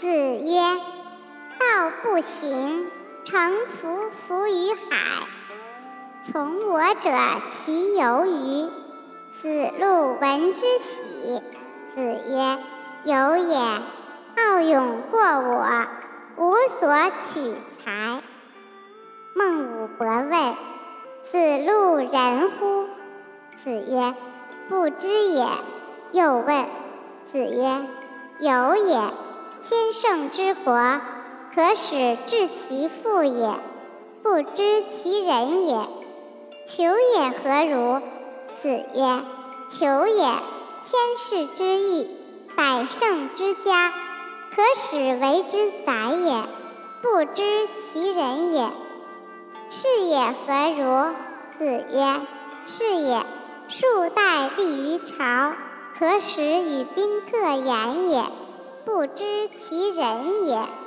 子曰：“道不行，诚浮浮于海。从我者，其由于？”子路闻之喜。子曰：“有也。好勇过我，无所取材。”孟武伯问：“子路仁乎？”子曰：“不知也。”又问：“子曰：“有也。千乘之国，可使治其父也，不知其人也。求也何如？”子曰：“求也，千世之邑，百乘之家，可使为之宰也，不知其人也。是也何如？”子曰：“是也，数代立于朝。”可使与宾客言也，不知其人也。